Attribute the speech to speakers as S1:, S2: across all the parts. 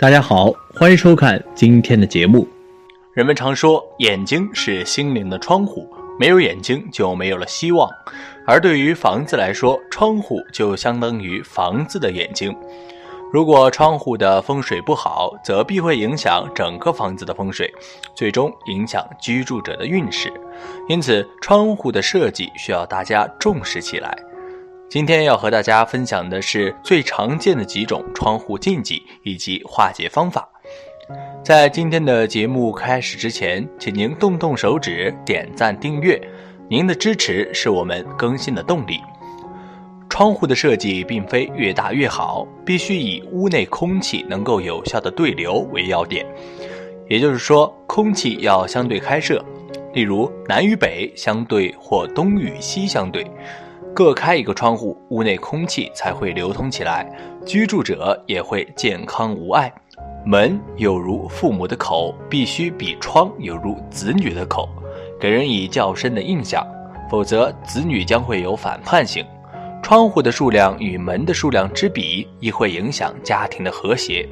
S1: 大家好，欢迎收看今天的节目。
S2: 人们常说，眼睛是心灵的窗户，没有眼睛就没有了希望。而对于房子来说，窗户就相当于房子的眼睛。如果窗户的风水不好，则必会影响整个房子的风水，最终影响居住者的运势。因此，窗户的设计需要大家重视起来。今天要和大家分享的是最常见的几种窗户禁忌以及化解方法。在今天的节目开始之前，请您动动手指点赞订阅，您的支持是我们更新的动力。窗户的设计并非越大越好，必须以屋内空气能够有效的对流为要点，也就是说，空气要相对开设，例如南与北相对或东与西相对。各开一个窗户，屋内空气才会流通起来，居住者也会健康无碍。门有如父母的口，必须比窗有如子女的口，给人以较深的印象，否则子女将会有反叛性。窗户的数量与门的数量之比，亦会影响家庭的和谐。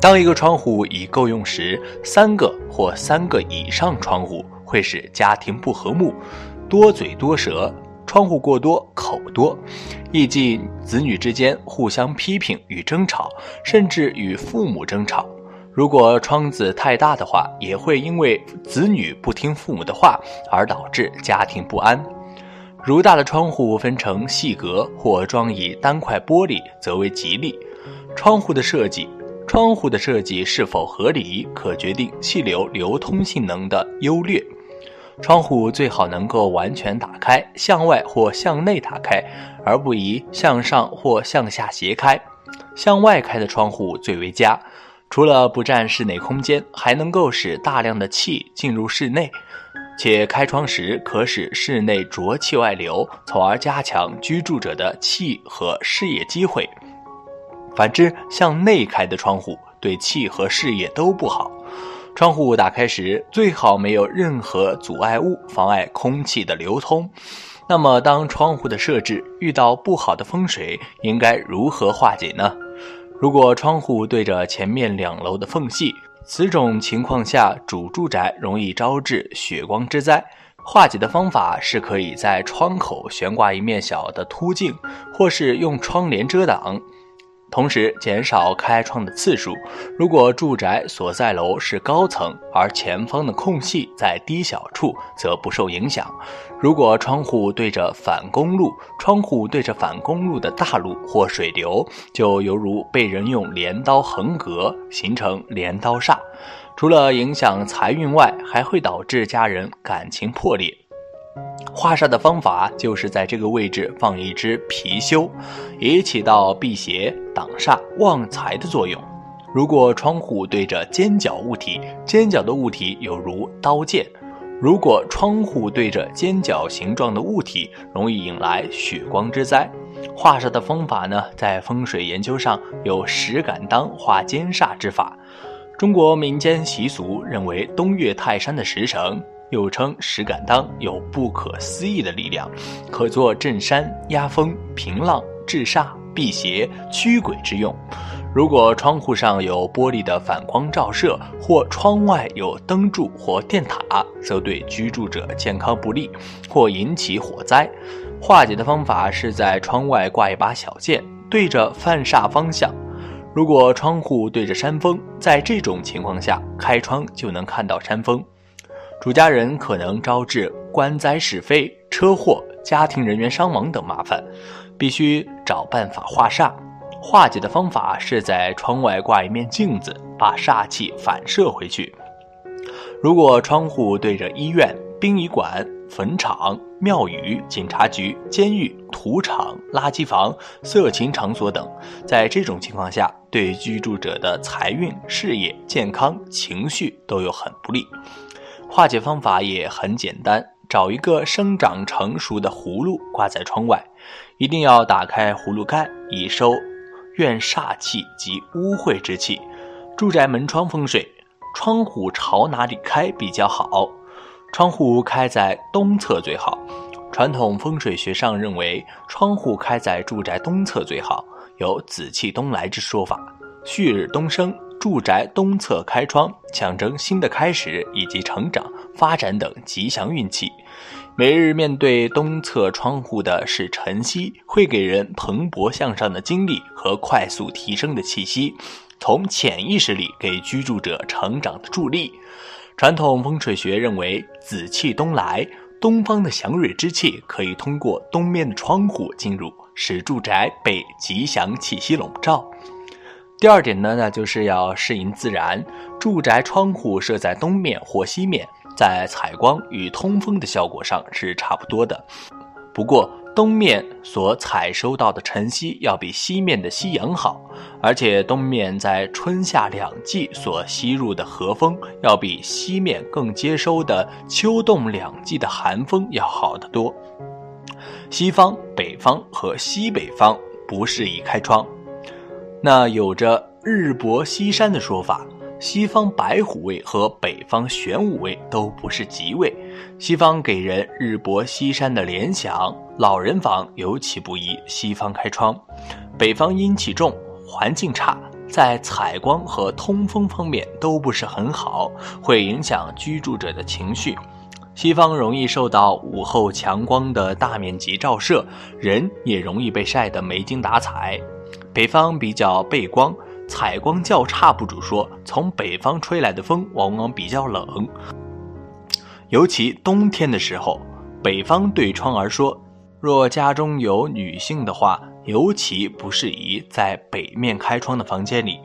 S2: 当一个窗户已够用时，三个或三个以上窗户会使家庭不和睦，多嘴多舌。窗户过多，口多，易进子女之间互相批评与争吵，甚至与父母争吵。如果窗子太大的话，也会因为子女不听父母的话而导致家庭不安。如大的窗户分成细格或装以单块玻璃，则为吉利。窗户的设计，窗户的设计是否合理，可决定气流流通性能的优劣。窗户最好能够完全打开，向外或向内打开，而不宜向上或向下斜开。向外开的窗户最为佳，除了不占室内空间，还能够使大量的气进入室内，且开窗时可使室内浊气外流，从而加强居住者的气和事业机会。反之，向内开的窗户对气和事业都不好。窗户打开时，最好没有任何阻碍物妨碍空气的流通。那么，当窗户的设置遇到不好的风水，应该如何化解呢？如果窗户对着前面两楼的缝隙，此种情况下，主住宅容易招致血光之灾。化解的方法是可以在窗口悬挂一面小的凸镜，或是用窗帘遮挡。同时减少开窗的次数。如果住宅所在楼是高层，而前方的空隙在低小处，则不受影响。如果窗户对着反公路，窗户对着反公路的大路或水流，就犹如被人用镰刀横隔，形成镰刀煞。除了影响财运外，还会导致家人感情破裂。化煞的方法就是在这个位置放一只貔貅，以起到辟邪、挡煞、旺财的作用。如果窗户对着尖角物体，尖角的物体有如刀剑；如果窗户对着尖角形状的物体，容易引来血光之灾。化煞的方法呢，在风水研究上有石敢当化尖煞之法。中国民间习俗认为，东岳泰山的石城。又称石敢当，有不可思议的力量，可做镇山、压风、平浪、治煞、辟邪、驱鬼之用。如果窗户上有玻璃的反光照射，或窗外有灯柱或电塔，则对居住者健康不利，或引起火灾。化解的方法是在窗外挂一把小剑，对着犯煞方向。如果窗户对着山峰，在这种情况下，开窗就能看到山峰。主家人可能招致官灾是非、车祸、家庭人员伤亡等麻烦，必须找办法化煞。化解的方法是在窗外挂一面镜子，把煞气反射回去。如果窗户对着医院、殡仪馆、坟场、庙宇、警察局、监狱、土场、垃圾房、色情场所等，在这种情况下，对居住者的财运、事业、健康、情绪都有很不利。化解方法也很简单，找一个生长成熟的葫芦挂在窗外，一定要打开葫芦盖，以收怨煞气及污秽之气。住宅门窗风水，窗户朝哪里开比较好？窗户开在东侧最好。传统风水学上认为，窗户开在住宅东侧最好，有紫气东来之说法。旭日东升，住宅东侧开窗，象征新的开始以及成长、发展等吉祥运气。每日面对东侧窗户的是晨曦，会给人蓬勃向上的精力和快速提升的气息，从潜意识里给居住者成长的助力。传统风水学认为，紫气东来，东方的祥瑞之气可以通过东面的窗户进入，使住宅被吉祥气息笼罩。第二点呢，那就是要适应自然，住宅窗户设在东面或西面，在采光与通风的效果上是差不多的。不过，东面所采收到的晨曦要比西面的夕阳好，而且东面在春夏两季所吸入的和风要比西面更接收的秋冬两季的寒风要好得多。西方、北方和西北方不适宜开窗。那有着“日薄西山”的说法。西方白虎位和北方玄武位都不是吉位，西方给人日薄西山的联想，老人房尤其不宜西方开窗。北方阴气重，环境差，在采光和通风方面都不是很好，会影响居住者的情绪。西方容易受到午后强光的大面积照射，人也容易被晒得没精打采。北方比较背光。采光较差，不主说，从北方吹来的风往往比较冷，尤其冬天的时候，北方对窗而说，若家中有女性的话，尤其不适宜在北面开窗的房间里。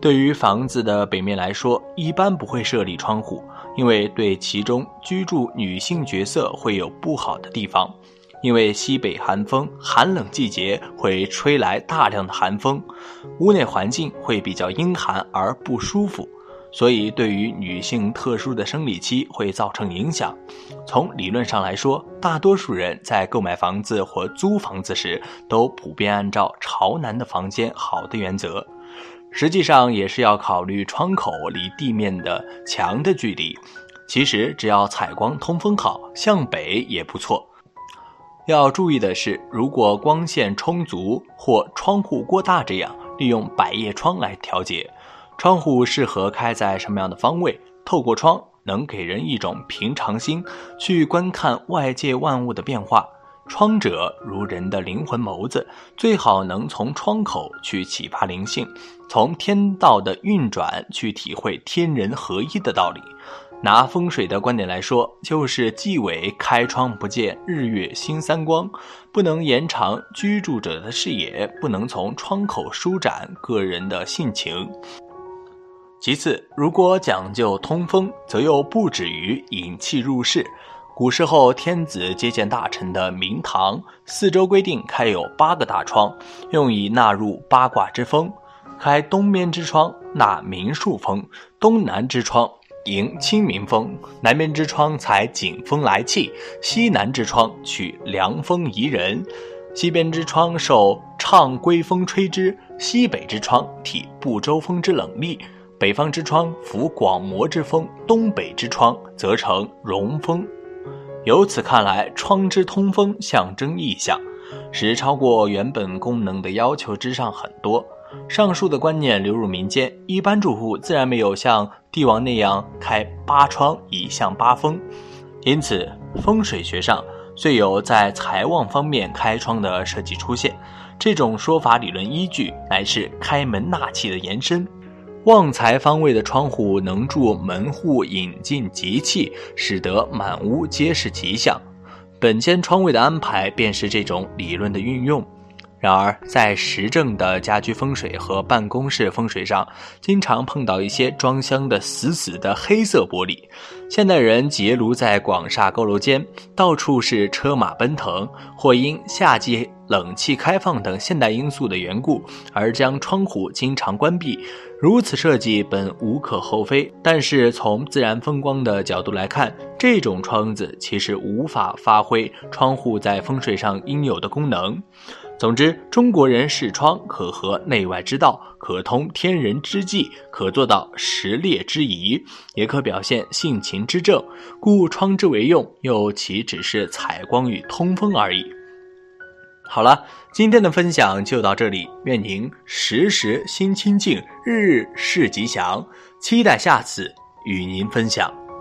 S2: 对于房子的北面来说，一般不会设立窗户，因为对其中居住女性角色会有不好的地方。因为西北寒风，寒冷季节会吹来大量的寒风，屋内环境会比较阴寒而不舒服，所以对于女性特殊的生理期会造成影响。从理论上来说，大多数人在购买房子或租房子时，都普遍按照朝南的房间好的原则，实际上也是要考虑窗口离地面的墙的距离。其实只要采光通风好，向北也不错。要注意的是，如果光线充足或窗户过大，这样利用百叶窗来调节。窗户适合开在什么样的方位？透过窗能给人一种平常心，去观看外界万物的变化。窗者如人的灵魂眸子，最好能从窗口去启发灵性，从天道的运转去体会天人合一的道理。拿风水的观点来说，就是忌讳开窗不见日月星三光，不能延长居住者的视野，不能从窗口舒展个人的性情。其次，如果讲究通风，则又不止于引气入室。古时候，天子接见大臣的明堂，四周规定开有八个大窗，用以纳入八卦之风。开东边之窗纳明数风，东南之窗。迎清明风，南边之窗采景风来气，西南之窗取凉风宜人，西边之窗受畅归风吹之，西北之窗体不周风之冷厉，北方之窗服广漠之风，东北之窗则成荣风。由此看来，窗之通风象征意象，是超过原本功能的要求之上很多。上述的观念流入民间，一般住户自然没有像帝王那样开八窗以向八风，因此风水学上虽有在财旺方面开窗的设计出现，这种说法理论依据乃是开门纳气的延伸。旺财方位的窗户能助门户引进吉气，使得满屋皆是吉祥。本间窗位的安排便是这种理论的运用。然而，在实证的家居风水和办公室风水上，经常碰到一些装箱的死死的黑色玻璃。现代人结庐在广厦高楼间，到处是车马奔腾，或因夏季冷气开放等现代因素的缘故，而将窗户经常关闭。如此设计本无可厚非，但是从自然风光的角度来看，这种窗子其实无法发挥窗户在风水上应有的功能。总之，中国人视窗可合内外之道，可通天人之际，可做到时列之宜，也可表现性情之正，故窗之为用，又岂只是采光与通风而已？好了，今天的分享就到这里，愿您时时心清静，日日事吉祥，期待下次与您分享。